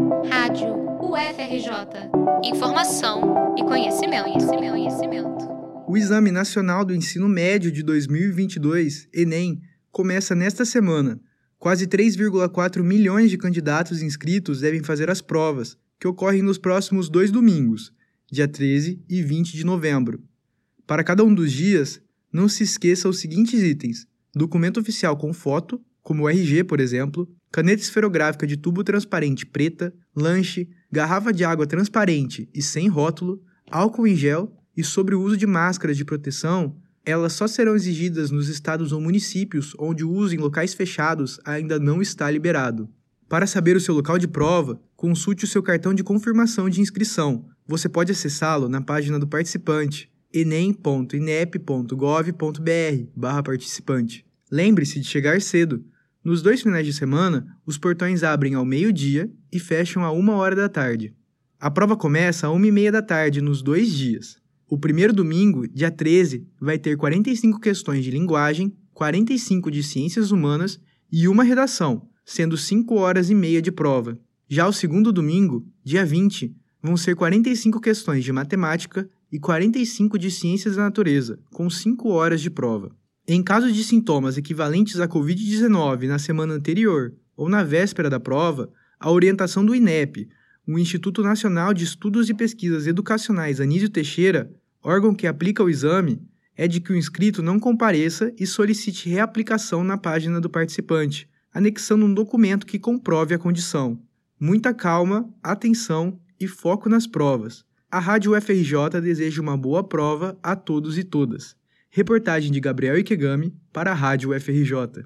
Rádio UFRJ. Informação e conhecimento, conhecimento, conhecimento. O Exame Nacional do Ensino Médio de 2022, ENEM, começa nesta semana. Quase 3,4 milhões de candidatos inscritos devem fazer as provas, que ocorrem nos próximos dois domingos, dia 13 e 20 de novembro. Para cada um dos dias, não se esqueça os seguintes itens: documento oficial com foto, como o RG, por exemplo, caneta esferográfica de tubo transparente preta, lanche, garrafa de água transparente e sem rótulo, álcool em gel e sobre o uso de máscaras de proteção, elas só serão exigidas nos estados ou municípios onde o uso em locais fechados ainda não está liberado. Para saber o seu local de prova, consulte o seu cartão de confirmação de inscrição. Você pode acessá-lo na página do participante enem.inep.gov.br/participante. Lembre-se de chegar cedo. Nos dois finais de semana, os portões abrem ao meio-dia e fecham a uma hora da tarde. A prova começa a uma e meia da tarde nos dois dias. O primeiro domingo, dia 13, vai ter 45 questões de linguagem, 45 de ciências humanas e uma redação, sendo 5 horas e meia de prova. Já o segundo domingo, dia 20, vão ser 45 questões de matemática e 45 de ciências da natureza, com 5 horas de prova. Em caso de sintomas equivalentes à Covid-19 na semana anterior ou na véspera da prova, a orientação do INEP, o Instituto Nacional de Estudos e Pesquisas Educacionais Anísio Teixeira, órgão que aplica o exame, é de que o inscrito não compareça e solicite reaplicação na página do participante, anexando um documento que comprove a condição. Muita calma, atenção e foco nas provas. A Rádio UFRJ deseja uma boa prova a todos e todas. Reportagem de Gabriel Ikegami para a Rádio UFRJ.